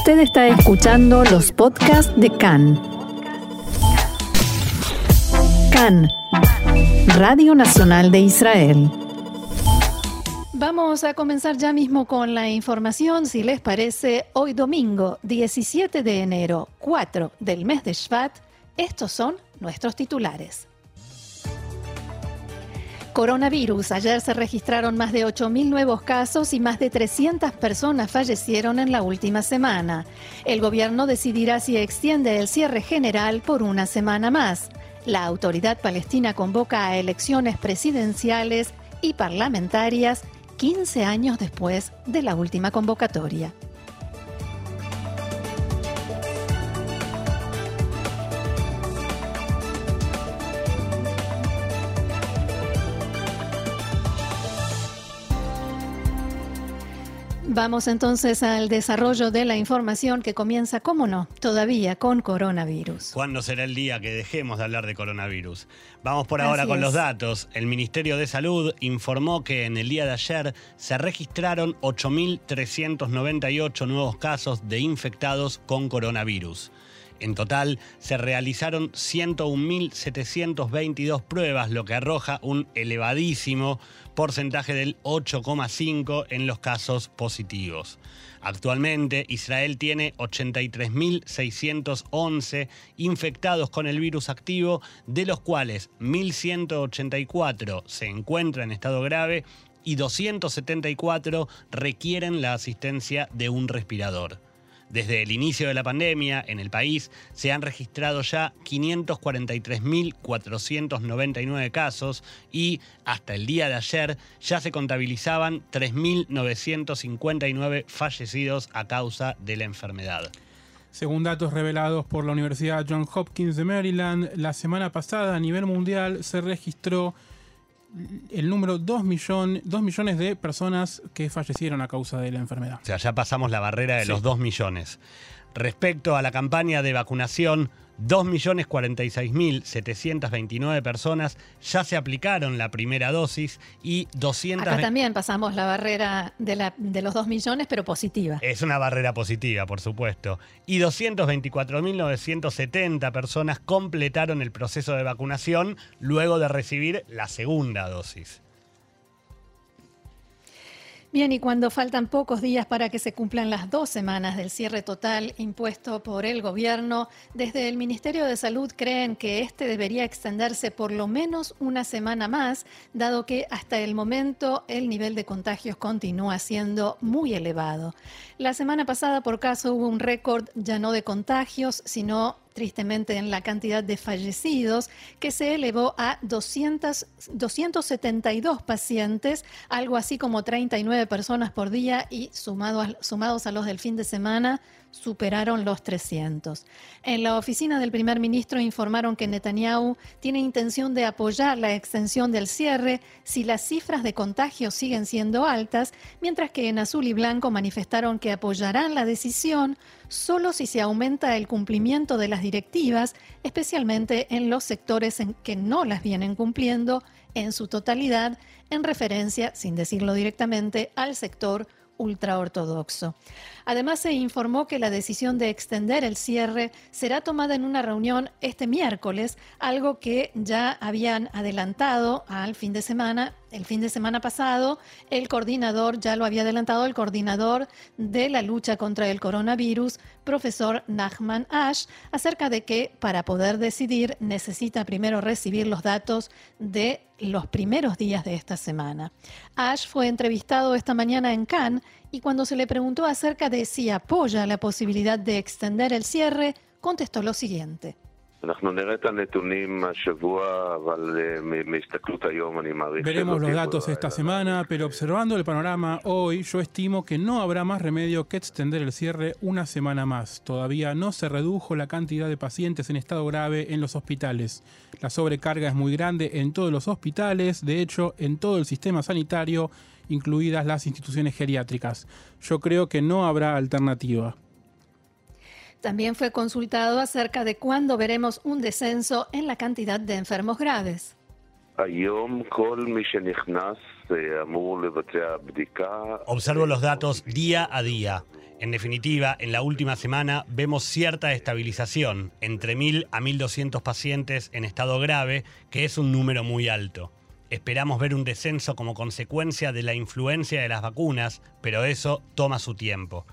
Usted está escuchando los podcasts de CAN. CAN, Radio Nacional de Israel. Vamos a comenzar ya mismo con la información, si les parece, hoy domingo 17 de enero, 4 del mes de Shvat, estos son nuestros titulares. Coronavirus. Ayer se registraron más de 8.000 nuevos casos y más de 300 personas fallecieron en la última semana. El gobierno decidirá si extiende el cierre general por una semana más. La autoridad palestina convoca a elecciones presidenciales y parlamentarias 15 años después de la última convocatoria. Vamos entonces al desarrollo de la información que comienza, cómo no, todavía con coronavirus. ¿Cuándo será el día que dejemos de hablar de coronavirus? Vamos por ahora con los datos. El Ministerio de Salud informó que en el día de ayer se registraron 8.398 nuevos casos de infectados con coronavirus. En total se realizaron 101.722 pruebas, lo que arroja un elevadísimo porcentaje del 8,5 en los casos positivos. Actualmente Israel tiene 83.611 infectados con el virus activo, de los cuales 1.184 se encuentran en estado grave y 274 requieren la asistencia de un respirador. Desde el inicio de la pandemia en el país se han registrado ya 543.499 casos y hasta el día de ayer ya se contabilizaban 3.959 fallecidos a causa de la enfermedad. Según datos revelados por la Universidad Johns Hopkins de Maryland, la semana pasada a nivel mundial se registró el número 2, millones de personas que fallecieron a causa de la enfermedad. O sea, ya pasamos la barrera de los 2 millones. Respecto a la campaña de vacunación, 2.046.729 personas ya se aplicaron la primera dosis y 200... Acá también pasamos la barrera de, la, de los 2 millones, pero positiva. Es una barrera positiva, por supuesto. Y 224.970 personas completaron el proceso de vacunación luego de recibir la segunda dosis. Bien, y cuando faltan pocos días para que se cumplan las dos semanas del cierre total impuesto por el gobierno, desde el Ministerio de Salud creen que este debería extenderse por lo menos una semana más, dado que hasta el momento el nivel de contagios continúa siendo muy elevado. La semana pasada, por caso, hubo un récord ya no de contagios, sino tristemente en la cantidad de fallecidos, que se elevó a 200, 272 pacientes, algo así como 39 personas por día y sumados a los del fin de semana, superaron los 300. En la oficina del primer ministro informaron que Netanyahu tiene intención de apoyar la extensión del cierre si las cifras de contagios siguen siendo altas, mientras que en azul y blanco manifestaron que apoyarán la decisión solo si se aumenta el cumplimiento de las directivas, especialmente en los sectores en que no las vienen cumpliendo en su totalidad, en referencia, sin decirlo directamente, al sector ultraortodoxo. Además, se informó que la decisión de extender el cierre será tomada en una reunión este miércoles, algo que ya habían adelantado al fin de semana. El fin de semana pasado, el coordinador, ya lo había adelantado, el coordinador de la lucha contra el coronavirus, profesor Nachman Ash, acerca de que para poder decidir necesita primero recibir los datos de los primeros días de esta semana. Ash fue entrevistado esta mañana en Cannes y cuando se le preguntó acerca de si apoya la posibilidad de extender el cierre, contestó lo siguiente. Veremos los datos esta semana, pero observando el panorama hoy, yo estimo que no habrá más remedio que extender el cierre una semana más. Todavía no se redujo la cantidad de pacientes en estado grave en los hospitales. La sobrecarga es muy grande en todos los hospitales, de hecho, en todo el sistema sanitario, incluidas las instituciones geriátricas. Yo creo que no habrá alternativa. También fue consultado acerca de cuándo veremos un descenso en la cantidad de enfermos graves. Observo los datos día a día. En definitiva, en la última semana vemos cierta estabilización, entre 1.000 a 1.200 pacientes en estado grave, que es un número muy alto. Esperamos ver un descenso como consecuencia de la influencia de las vacunas, pero eso toma su tiempo.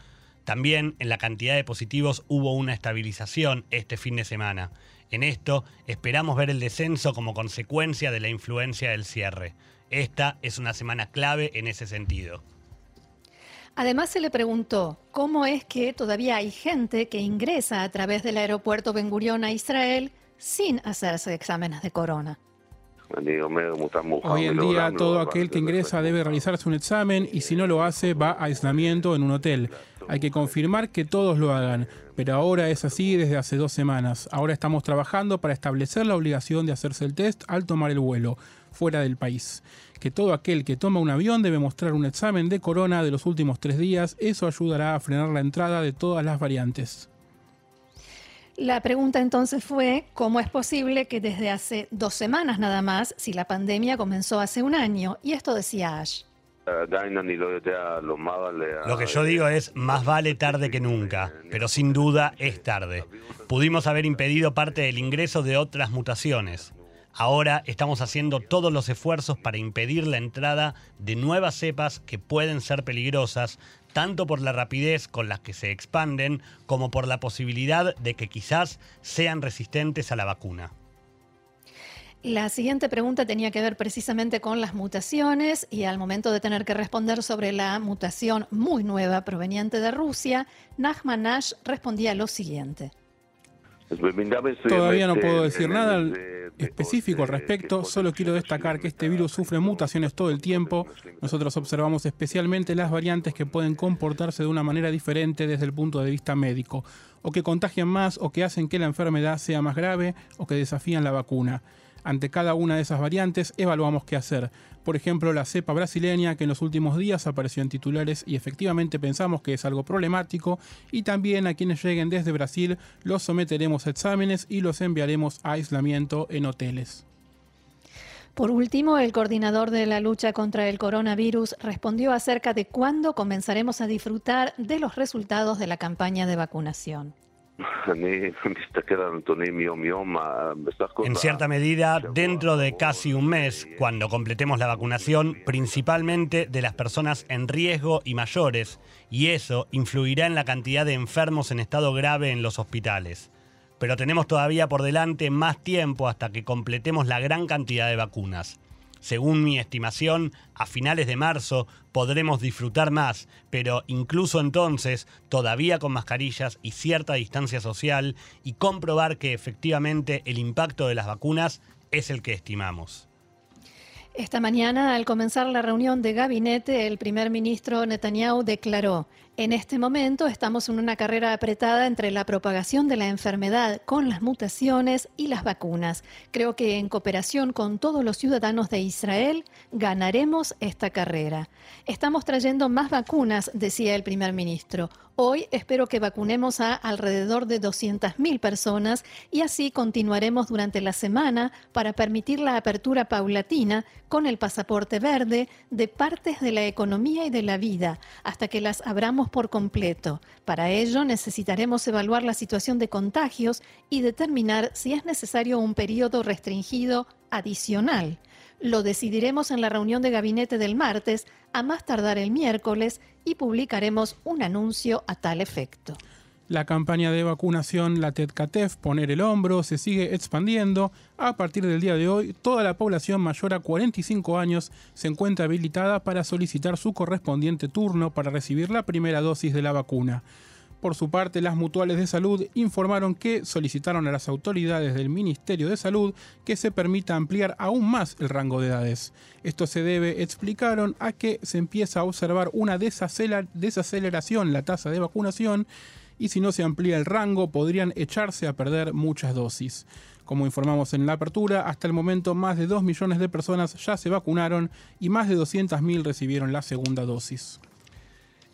También en la cantidad de positivos hubo una estabilización este fin de semana. En esto esperamos ver el descenso como consecuencia de la influencia del cierre. Esta es una semana clave en ese sentido. Además se le preguntó cómo es que todavía hay gente que ingresa a través del aeropuerto Ben Gurion a Israel sin hacerse exámenes de corona. Hoy en día todo aquel que ingresa debe realizarse un examen y si no lo hace va a aislamiento en un hotel. Hay que confirmar que todos lo hagan, pero ahora es así desde hace dos semanas. Ahora estamos trabajando para establecer la obligación de hacerse el test al tomar el vuelo fuera del país. Que todo aquel que toma un avión debe mostrar un examen de corona de los últimos tres días. Eso ayudará a frenar la entrada de todas las variantes. La pregunta entonces fue, ¿cómo es posible que desde hace dos semanas nada más, si la pandemia comenzó hace un año? Y esto decía Ash. Lo que yo digo es, más vale tarde que nunca, pero sin duda es tarde. Pudimos haber impedido parte del ingreso de otras mutaciones. Ahora estamos haciendo todos los esfuerzos para impedir la entrada de nuevas cepas que pueden ser peligrosas, tanto por la rapidez con la que se expanden como por la posibilidad de que quizás sean resistentes a la vacuna. La siguiente pregunta tenía que ver precisamente con las mutaciones y al momento de tener que responder sobre la mutación muy nueva proveniente de Rusia, Nachman Nash respondía lo siguiente. Todavía no puedo decir nada específico al respecto, solo quiero destacar que este virus sufre mutaciones todo el tiempo. Nosotros observamos especialmente las variantes que pueden comportarse de una manera diferente desde el punto de vista médico, o que contagian más, o que hacen que la enfermedad sea más grave, o que desafían la vacuna. Ante cada una de esas variantes evaluamos qué hacer. Por ejemplo, la cepa brasileña que en los últimos días apareció en titulares y efectivamente pensamos que es algo problemático y también a quienes lleguen desde Brasil los someteremos a exámenes y los enviaremos a aislamiento en hoteles. Por último, el coordinador de la lucha contra el coronavirus respondió acerca de cuándo comenzaremos a disfrutar de los resultados de la campaña de vacunación. En cierta medida, dentro de casi un mes, cuando completemos la vacunación, principalmente de las personas en riesgo y mayores, y eso influirá en la cantidad de enfermos en estado grave en los hospitales. Pero tenemos todavía por delante más tiempo hasta que completemos la gran cantidad de vacunas. Según mi estimación, a finales de marzo podremos disfrutar más, pero incluso entonces, todavía con mascarillas y cierta distancia social, y comprobar que efectivamente el impacto de las vacunas es el que estimamos. Esta mañana, al comenzar la reunión de gabinete, el primer ministro Netanyahu declaró, en este momento estamos en una carrera apretada entre la propagación de la enfermedad con las mutaciones y las vacunas. Creo que en cooperación con todos los ciudadanos de Israel ganaremos esta carrera. Estamos trayendo más vacunas, decía el primer ministro. Hoy espero que vacunemos a alrededor de 200.000 personas y así continuaremos durante la semana para permitir la apertura paulatina con el pasaporte verde de partes de la economía y de la vida hasta que las abramos por completo. Para ello necesitaremos evaluar la situación de contagios y determinar si es necesario un periodo restringido adicional. Lo decidiremos en la reunión de gabinete del martes, a más tardar el miércoles, y publicaremos un anuncio a tal efecto. La campaña de vacunación La TEDCATEF, Poner el Hombro, se sigue expandiendo. A partir del día de hoy, toda la población mayor a 45 años se encuentra habilitada para solicitar su correspondiente turno para recibir la primera dosis de la vacuna. Por su parte, las mutuales de salud informaron que solicitaron a las autoridades del Ministerio de Salud que se permita ampliar aún más el rango de edades. Esto se debe, explicaron, a que se empieza a observar una desaceleración la tasa de vacunación y si no se amplía el rango podrían echarse a perder muchas dosis. Como informamos en la apertura, hasta el momento más de 2 millones de personas ya se vacunaron y más de 200.000 recibieron la segunda dosis.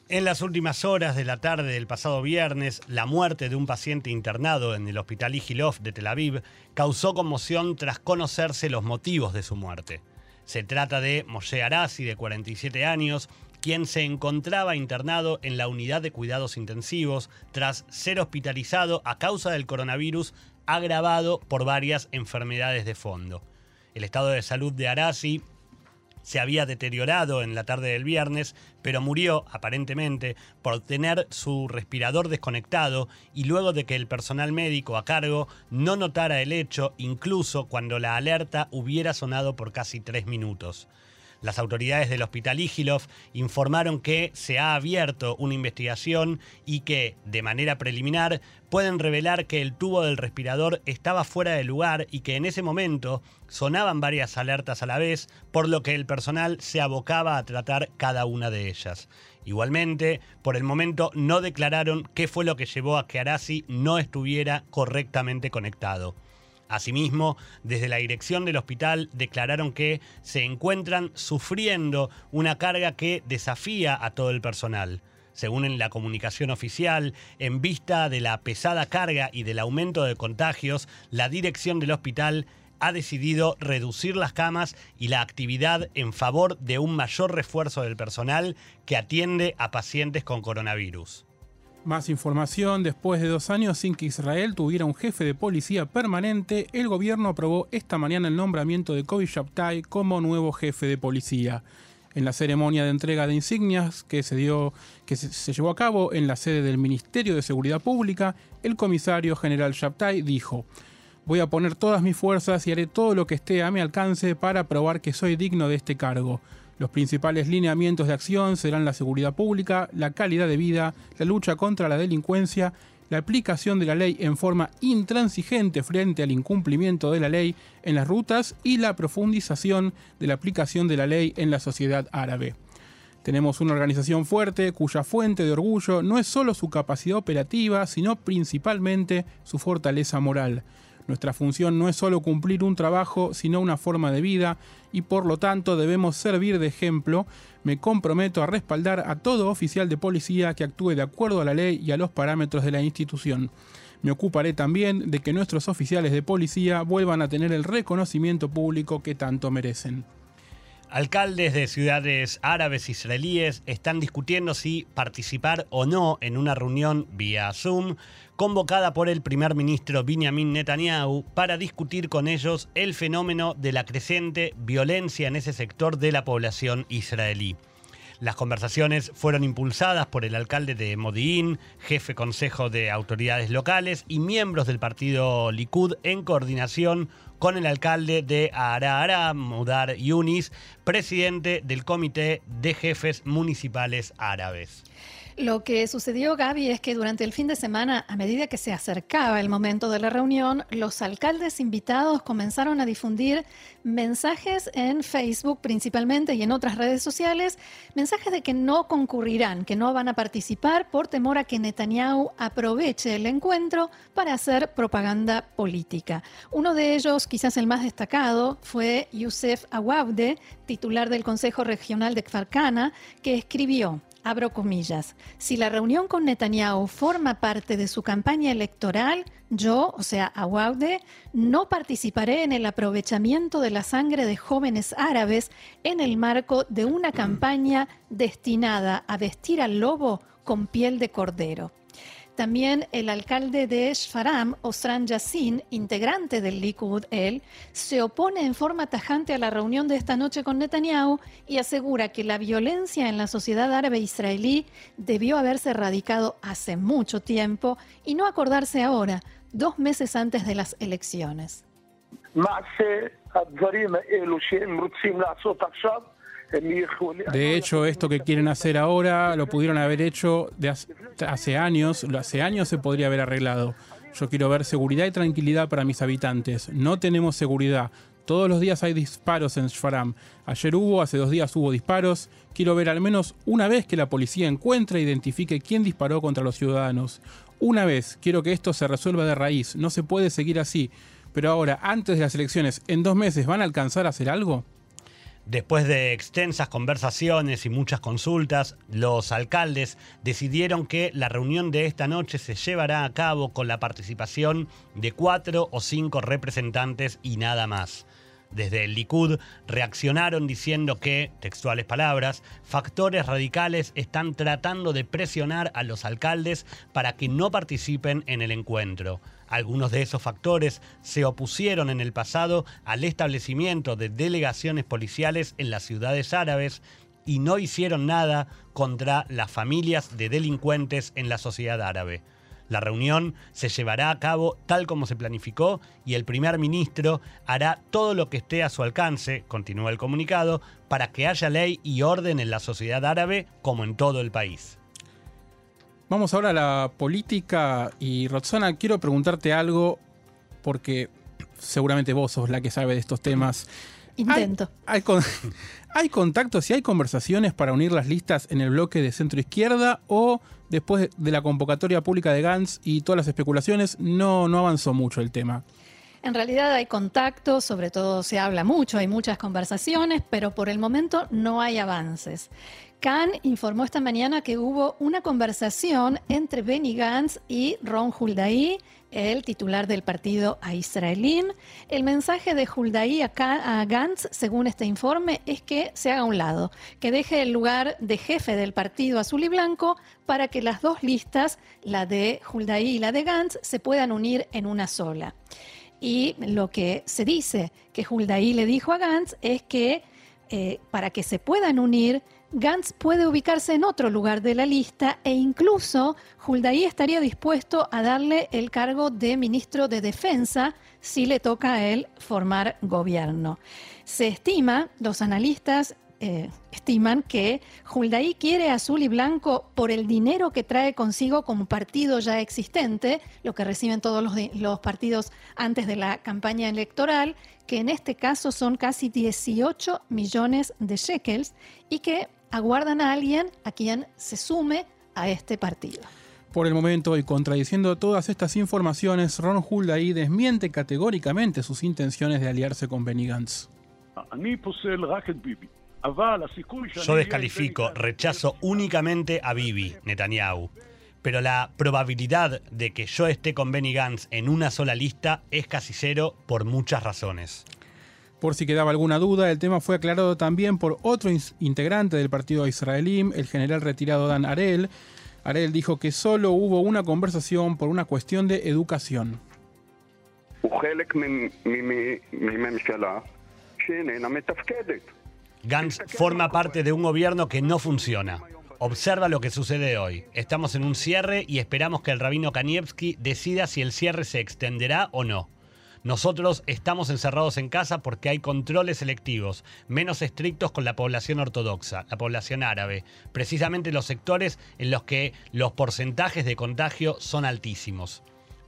En las últimas horas de la tarde del pasado viernes, la muerte de un paciente internado en el Hospital Igilov de Tel Aviv causó conmoción tras conocerse los motivos de su muerte. Se trata de Moshe Arasi, de 47 años, quien se encontraba internado en la unidad de cuidados intensivos tras ser hospitalizado a causa del coronavirus agravado por varias enfermedades de fondo. El estado de salud de Arasi se había deteriorado en la tarde del viernes, pero murió, aparentemente, por tener su respirador desconectado y luego de que el personal médico a cargo no notara el hecho, incluso cuando la alerta hubiera sonado por casi tres minutos. Las autoridades del Hospital Igilov informaron que se ha abierto una investigación y que, de manera preliminar, pueden revelar que el tubo del respirador estaba fuera de lugar y que en ese momento sonaban varias alertas a la vez, por lo que el personal se abocaba a tratar cada una de ellas. Igualmente, por el momento no declararon qué fue lo que llevó a que Arasi no estuviera correctamente conectado. Asimismo, desde la dirección del hospital declararon que se encuentran sufriendo una carga que desafía a todo el personal. Según en la comunicación oficial, en vista de la pesada carga y del aumento de contagios, la dirección del hospital ha decidido reducir las camas y la actividad en favor de un mayor refuerzo del personal que atiende a pacientes con coronavirus. Más información, después de dos años sin que Israel tuviera un jefe de policía permanente, el gobierno aprobó esta mañana el nombramiento de Kobi Shabtai como nuevo jefe de policía. En la ceremonia de entrega de insignias que se, dio, que se, llevó a cabo en la sede del Ministerio de Seguridad Pública, el comisario general Shabtai dijo, Voy a poner todas mis fuerzas y haré todo lo que esté a mi alcance para probar que soy digno de este cargo. Los principales lineamientos de acción serán la seguridad pública, la calidad de vida, la lucha contra la delincuencia, la aplicación de la ley en forma intransigente frente al incumplimiento de la ley en las rutas y la profundización de la aplicación de la ley en la sociedad árabe. Tenemos una organización fuerte cuya fuente de orgullo no es solo su capacidad operativa, sino principalmente su fortaleza moral. Nuestra función no es solo cumplir un trabajo, sino una forma de vida, y por lo tanto debemos servir de ejemplo. Me comprometo a respaldar a todo oficial de policía que actúe de acuerdo a la ley y a los parámetros de la institución. Me ocuparé también de que nuestros oficiales de policía vuelvan a tener el reconocimiento público que tanto merecen. Alcaldes de ciudades árabes israelíes están discutiendo si participar o no en una reunión vía Zoom convocada por el primer ministro Benjamin Netanyahu para discutir con ellos el fenómeno de la creciente violencia en ese sector de la población israelí. Las conversaciones fueron impulsadas por el alcalde de Modi'in, jefe consejo de autoridades locales y miembros del partido Likud en coordinación con el alcalde de Arara, Mudar Yunis, presidente del Comité de Jefes Municipales Árabes. Lo que sucedió, Gaby, es que durante el fin de semana, a medida que se acercaba el momento de la reunión, los alcaldes invitados comenzaron a difundir mensajes en Facebook principalmente y en otras redes sociales, mensajes de que no concurrirán, que no van a participar por temor a que Netanyahu aproveche el encuentro para hacer propaganda política. Uno de ellos, quizás el más destacado, fue Youssef Awabde, titular del Consejo Regional de Kfarkana, que escribió abro comillas, si la reunión con Netanyahu forma parte de su campaña electoral, yo, o sea, Awaude, no participaré en el aprovechamiento de la sangre de jóvenes árabes en el marco de una campaña destinada a vestir al lobo con piel de cordero. También el alcalde de Shfaram, Osran Yassin, integrante del Likud, él, se opone en forma tajante a la reunión de esta noche con Netanyahu y asegura que la violencia en la sociedad árabe israelí debió haberse erradicado hace mucho tiempo y no acordarse ahora, dos meses antes de las elecciones. De hecho, esto que quieren hacer ahora lo pudieron haber hecho de hace años, hace años se podría haber arreglado. Yo quiero ver seguridad y tranquilidad para mis habitantes. No tenemos seguridad. Todos los días hay disparos en Shfaram. Ayer hubo, hace dos días hubo disparos. Quiero ver al menos una vez que la policía encuentre e identifique quién disparó contra los ciudadanos. Una vez, quiero que esto se resuelva de raíz. No se puede seguir así. Pero ahora, antes de las elecciones, en dos meses, ¿van a alcanzar a hacer algo? Después de extensas conversaciones y muchas consultas, los alcaldes decidieron que la reunión de esta noche se llevará a cabo con la participación de cuatro o cinco representantes y nada más. Desde el Likud reaccionaron diciendo que, textuales palabras, factores radicales están tratando de presionar a los alcaldes para que no participen en el encuentro. Algunos de esos factores se opusieron en el pasado al establecimiento de delegaciones policiales en las ciudades árabes y no hicieron nada contra las familias de delincuentes en la sociedad árabe. La reunión se llevará a cabo tal como se planificó y el primer ministro hará todo lo que esté a su alcance, continúa el comunicado, para que haya ley y orden en la sociedad árabe como en todo el país. Vamos ahora a la política y Roxana, quiero preguntarte algo porque seguramente vos sos la que sabe de estos temas. Intento. ¿Hay, hay, contactos y hay conversaciones para unir las listas en el bloque de centro izquierda o después de la convocatoria pública de Gantz y todas las especulaciones no, no avanzó mucho el tema? En realidad hay contactos, sobre todo se habla mucho, hay muchas conversaciones, pero por el momento no hay avances. Khan informó esta mañana que hubo una conversación entre Benny Gantz y Ron Huldaí, el titular del partido a Israelín. El mensaje de Huldaí a, a Gantz, según este informe, es que se haga a un lado, que deje el lugar de jefe del partido azul y blanco para que las dos listas, la de Huldaí y la de Gantz, se puedan unir en una sola. Y lo que se dice que Huldaí le dijo a Gantz es que eh, para que se puedan unir, Gantz puede ubicarse en otro lugar de la lista e incluso Huldaí estaría dispuesto a darle el cargo de ministro de Defensa si le toca a él formar gobierno. Se estima, los analistas eh, estiman que Huldaí quiere azul y blanco por el dinero que trae consigo como partido ya existente, lo que reciben todos los, los partidos antes de la campaña electoral, que en este caso son casi 18 millones de shekels y que aguardan a alguien a quien se sume a este partido. Por el momento, y contradiciendo todas estas informaciones, Ron Huldaí desmiente categóricamente sus intenciones de aliarse con Benny Gantz. Yo descalifico, rechazo únicamente a Bibi, Netanyahu. Pero la probabilidad de que yo esté con Benny Gantz en una sola lista es casi cero por muchas razones. Por si quedaba alguna duda, el tema fue aclarado también por otro integrante del partido israelí, el general retirado Dan Arel. Arel dijo que solo hubo una conversación por una cuestión de educación. Gantz forma parte de un gobierno que no funciona. Observa lo que sucede hoy. Estamos en un cierre y esperamos que el rabino Kanievski decida si el cierre se extenderá o no. Nosotros estamos encerrados en casa porque hay controles selectivos, menos estrictos con la población ortodoxa, la población árabe, precisamente los sectores en los que los porcentajes de contagio son altísimos.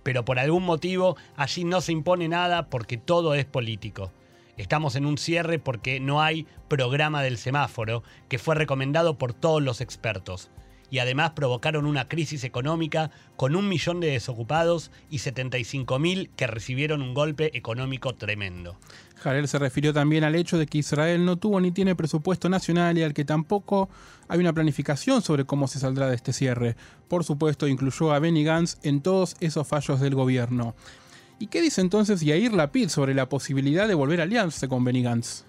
Pero por algún motivo allí no se impone nada porque todo es político. Estamos en un cierre porque no hay programa del semáforo que fue recomendado por todos los expertos. Y además provocaron una crisis económica con un millón de desocupados y 75.000 que recibieron un golpe económico tremendo. Jarel se refirió también al hecho de que Israel no tuvo ni tiene presupuesto nacional y al que tampoco hay una planificación sobre cómo se saldrá de este cierre. Por supuesto, incluyó a Benny Gantz en todos esos fallos del gobierno. ¿Y qué dice entonces Yair Lapid sobre la posibilidad de volver a aliarse con Benny Gantz?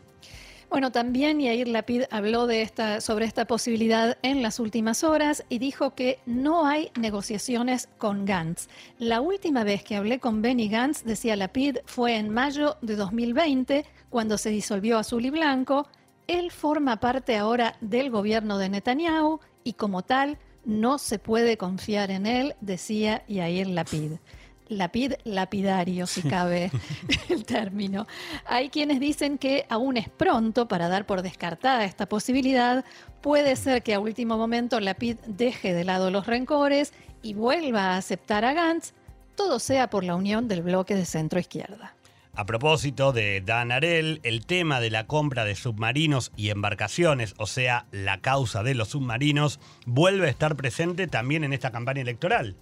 Bueno, también Yair Lapid habló de esta, sobre esta posibilidad en las últimas horas y dijo que no hay negociaciones con Gantz. La última vez que hablé con Benny Gantz, decía Lapid, fue en mayo de 2020, cuando se disolvió Azul y Blanco. Él forma parte ahora del gobierno de Netanyahu y como tal no se puede confiar en él, decía Yair Lapid lapid lapidario, si cabe el término. Hay quienes dicen que aún es pronto para dar por descartada esta posibilidad. Puede ser que a último momento Lapid deje de lado los rencores y vuelva a aceptar a Gantz, todo sea por la unión del bloque de centro izquierda. A propósito de Dan Arel, el tema de la compra de submarinos y embarcaciones, o sea, la causa de los submarinos, vuelve a estar presente también en esta campaña electoral.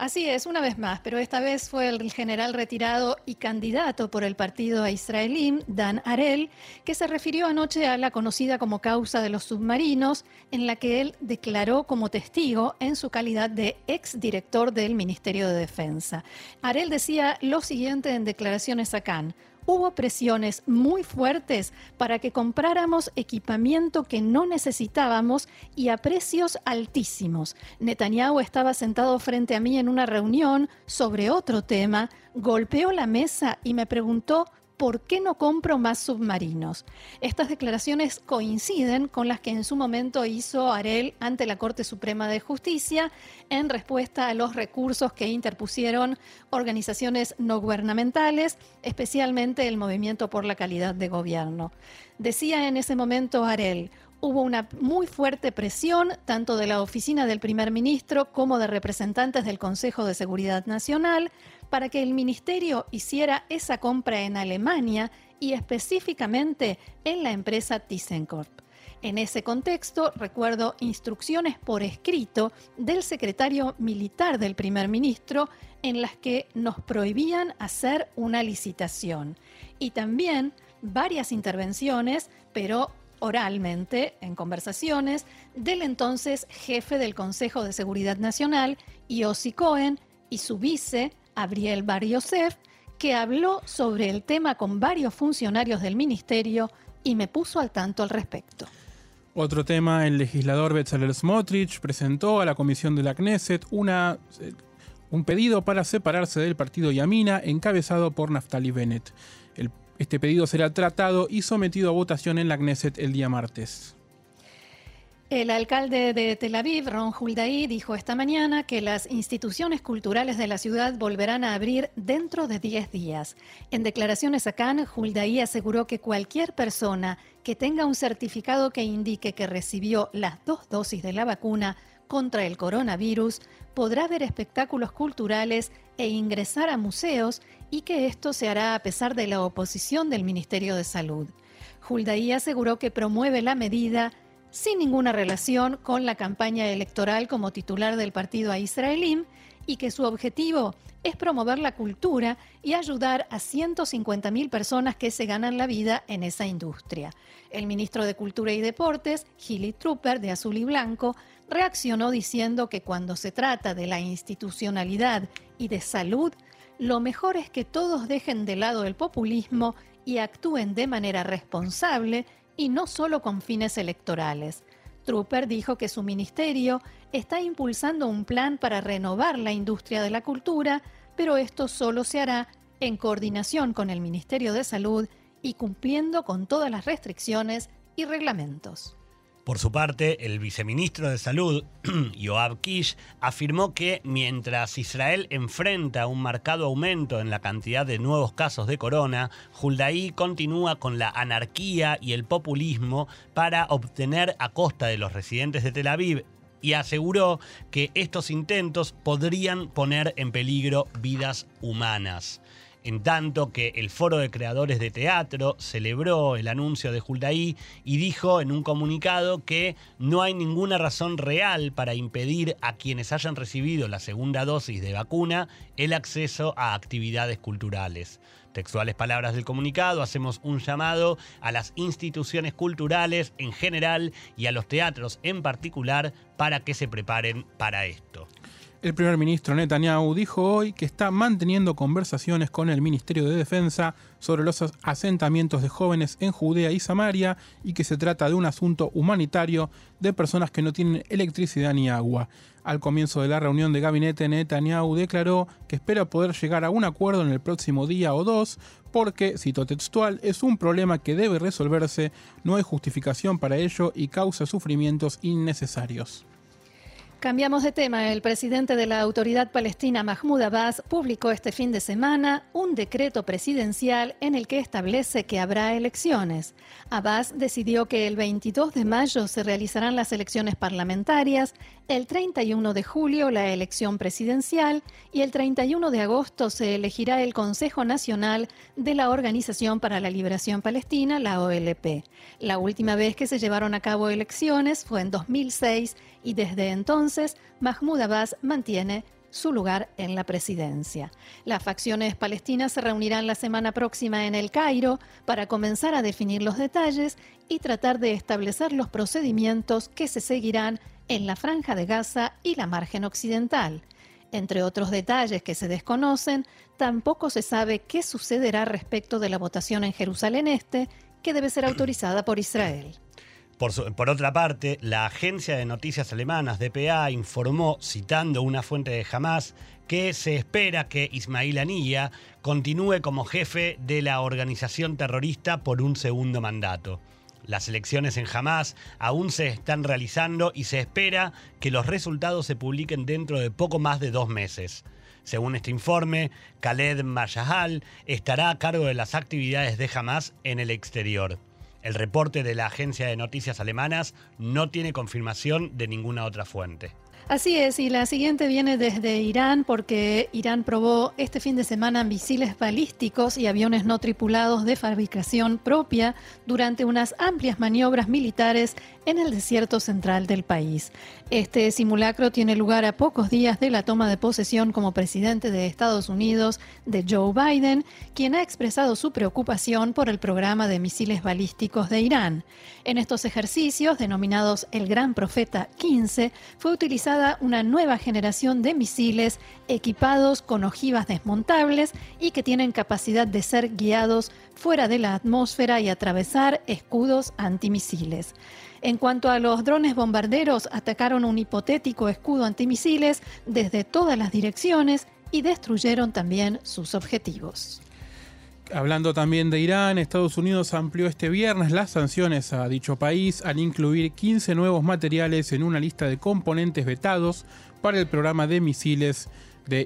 Así es, una vez más, pero esta vez fue el general retirado y candidato por el partido israelí, Dan Arel, que se refirió anoche a la conocida como causa de los submarinos, en la que él declaró como testigo en su calidad de exdirector del Ministerio de Defensa. Arel decía lo siguiente en declaraciones a Cannes. Hubo presiones muy fuertes para que compráramos equipamiento que no necesitábamos y a precios altísimos. Netanyahu estaba sentado frente a mí en una reunión sobre otro tema, golpeó la mesa y me preguntó ¿por qué no compro más submarinos? Estas declaraciones coinciden con las que en su momento hizo Arel ante la Corte Suprema de Justicia en respuesta a los recursos que interpusieron organizaciones no gubernamentales, especialmente el Movimiento por la Calidad de Gobierno. Decía en ese momento Arel, hubo una muy fuerte presión tanto de la oficina del primer ministro como de representantes del Consejo de Seguridad Nacional para que el ministerio hiciera esa compra en Alemania y específicamente en la empresa ThyssenKrupp. En ese contexto, recuerdo instrucciones por escrito del secretario militar del primer ministro en las que nos prohibían hacer una licitación. Y también varias intervenciones, pero oralmente, en conversaciones, del entonces jefe del Consejo de Seguridad Nacional, Yossi Cohen, y su vice, Abriel Bar que habló sobre el tema con varios funcionarios del ministerio y me puso al tanto al respecto. Otro tema, el legislador Bezalel Smotrich presentó a la comisión de la Knesset una, eh, un pedido para separarse del partido Yamina encabezado por Naftali Bennett. este pedido será tratado y sometido a votación en la Knesset el día martes. El alcalde de Tel Aviv, Ron Huldaí, dijo esta mañana que las instituciones culturales de la ciudad volverán a abrir dentro de 10 días. En declaraciones a Cannes, Huldaí aseguró que cualquier persona que tenga un certificado que indique que recibió las dos dosis de la vacuna contra el coronavirus podrá ver espectáculos culturales e ingresar a museos y que esto se hará a pesar de la oposición del Ministerio de Salud. Huldaí aseguró que promueve la medida sin ninguna relación con la campaña electoral como titular del partido a Israelim y que su objetivo es promover la cultura y ayudar a 150.000 personas que se ganan la vida en esa industria. El ministro de Cultura y Deportes, Gilly Trooper, de Azul y Blanco, reaccionó diciendo que cuando se trata de la institucionalidad y de salud, lo mejor es que todos dejen de lado el populismo y actúen de manera responsable y no solo con fines electorales. Trooper dijo que su ministerio está impulsando un plan para renovar la industria de la cultura, pero esto solo se hará en coordinación con el Ministerio de Salud y cumpliendo con todas las restricciones y reglamentos. Por su parte, el viceministro de Salud, Yoav Kish, afirmó que mientras Israel enfrenta un marcado aumento en la cantidad de nuevos casos de corona, Huldaí continúa con la anarquía y el populismo para obtener a costa de los residentes de Tel Aviv y aseguró que estos intentos podrían poner en peligro vidas humanas en tanto que el Foro de Creadores de Teatro celebró el anuncio de Huldaí y dijo en un comunicado que no hay ninguna razón real para impedir a quienes hayan recibido la segunda dosis de vacuna el acceso a actividades culturales. Textuales palabras del comunicado, hacemos un llamado a las instituciones culturales en general y a los teatros en particular para que se preparen para esto. El primer ministro Netanyahu dijo hoy que está manteniendo conversaciones con el Ministerio de Defensa sobre los asentamientos de jóvenes en Judea y Samaria y que se trata de un asunto humanitario de personas que no tienen electricidad ni agua. Al comienzo de la reunión de gabinete, Netanyahu declaró que espera poder llegar a un acuerdo en el próximo día o dos porque, cito textual, es un problema que debe resolverse, no hay justificación para ello y causa sufrimientos innecesarios. Cambiamos de tema. El presidente de la Autoridad Palestina, Mahmoud Abbas, publicó este fin de semana un decreto presidencial en el que establece que habrá elecciones. Abbas decidió que el 22 de mayo se realizarán las elecciones parlamentarias, el 31 de julio la elección presidencial y el 31 de agosto se elegirá el Consejo Nacional de la Organización para la Liberación Palestina, la OLP. La última vez que se llevaron a cabo elecciones fue en 2006 y desde entonces Mahmoud Abbas mantiene su lugar en la presidencia. Las facciones palestinas se reunirán la semana próxima en el Cairo para comenzar a definir los detalles y tratar de establecer los procedimientos que se seguirán en la franja de Gaza y la margen occidental. Entre otros detalles que se desconocen, tampoco se sabe qué sucederá respecto de la votación en Jerusalén Este, que debe ser autorizada por Israel. Por, otra parte, la agencia de noticias alemanas DPA informó, citando una fuente de Hamas, que se espera que Ismail Anilla continúe como jefe de la organización terrorista por un segundo mandato. Las elecciones en Hamas aún se están realizando y se espera que los resultados se publiquen dentro de poco más de dos meses. Según este informe, Khaled Mayahal estará a cargo de las actividades de Hamas en el exterior. El reporte de la agencia de noticias alemanas no tiene confirmación de ninguna otra fuente. Así es, y la siguiente viene desde Irán porque Irán probó este fin de semana misiles balísticos y aviones no tripulados de fabricación propia durante unas amplias maniobras militares en el desierto central del país. Este simulacro tiene lugar a pocos días de la toma de posesión como presidente de Estados Unidos de Joe Biden, quien ha expresado su preocupación por el programa de misiles balísticos de Irán. En estos ejercicios, denominados el Gran Profeta 15, fue utilizada una nueva generación de misiles equipados con ojivas desmontables y que tienen capacidad de ser guiados fuera de la atmósfera y atravesar escudos antimisiles. En cuanto a los drones bombarderos, atacaron un hipotético escudo antimisiles desde todas las direcciones y destruyeron también sus objetivos. Hablando también de Irán, Estados Unidos amplió este viernes las sanciones a dicho país al incluir 15 nuevos materiales en una lista de componentes vetados para el programa de misiles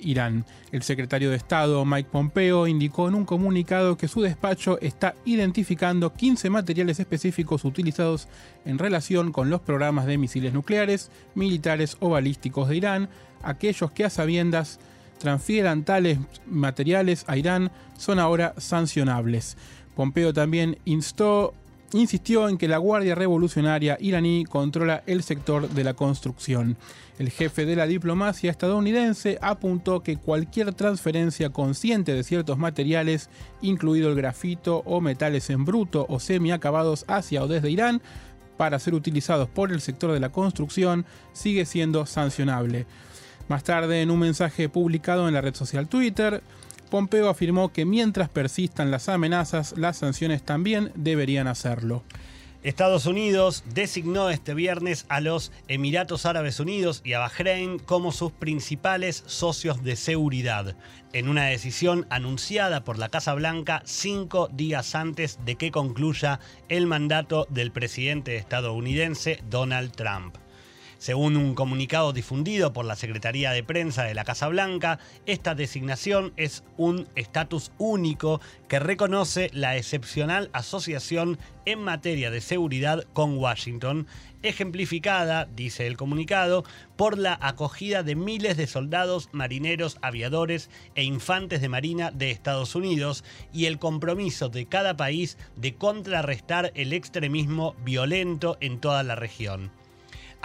Irán. El secretario de Estado Mike Pompeo indicó en un comunicado que su despacho está identificando 15 materiales específicos utilizados en relación con los programas de misiles nucleares, militares o balísticos de Irán, aquellos que a sabiendas transfieran tales materiales a Irán son ahora sancionables. Pompeo también instó, insistió en que la Guardia Revolucionaria iraní controla el sector de la construcción. El jefe de la diplomacia estadounidense apuntó que cualquier transferencia consciente de ciertos materiales, incluido el grafito o metales en bruto o semiacabados hacia o desde Irán, para ser utilizados por el sector de la construcción, sigue siendo sancionable. Más tarde, en un mensaje publicado en la red social Twitter, Pompeo afirmó que mientras persistan las amenazas, las sanciones también deberían hacerlo. Estados Unidos designó este viernes a los Emiratos Árabes Unidos y a Bahrein como sus principales socios de seguridad, en una decisión anunciada por la Casa Blanca cinco días antes de que concluya el mandato del presidente estadounidense Donald Trump. Según un comunicado difundido por la Secretaría de Prensa de la Casa Blanca, esta designación es un estatus único que reconoce la excepcional asociación en materia de seguridad con Washington, ejemplificada, dice el comunicado, por la acogida de miles de soldados, marineros, aviadores e infantes de Marina de Estados Unidos y el compromiso de cada país de contrarrestar el extremismo violento en toda la región.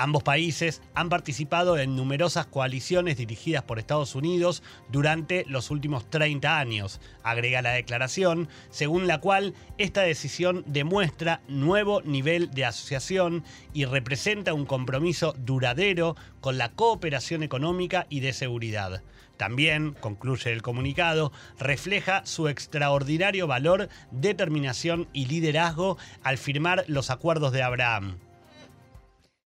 Ambos países han participado en numerosas coaliciones dirigidas por Estados Unidos durante los últimos 30 años, agrega la declaración, según la cual esta decisión demuestra nuevo nivel de asociación y representa un compromiso duradero con la cooperación económica y de seguridad. También, concluye el comunicado, refleja su extraordinario valor, determinación y liderazgo al firmar los acuerdos de Abraham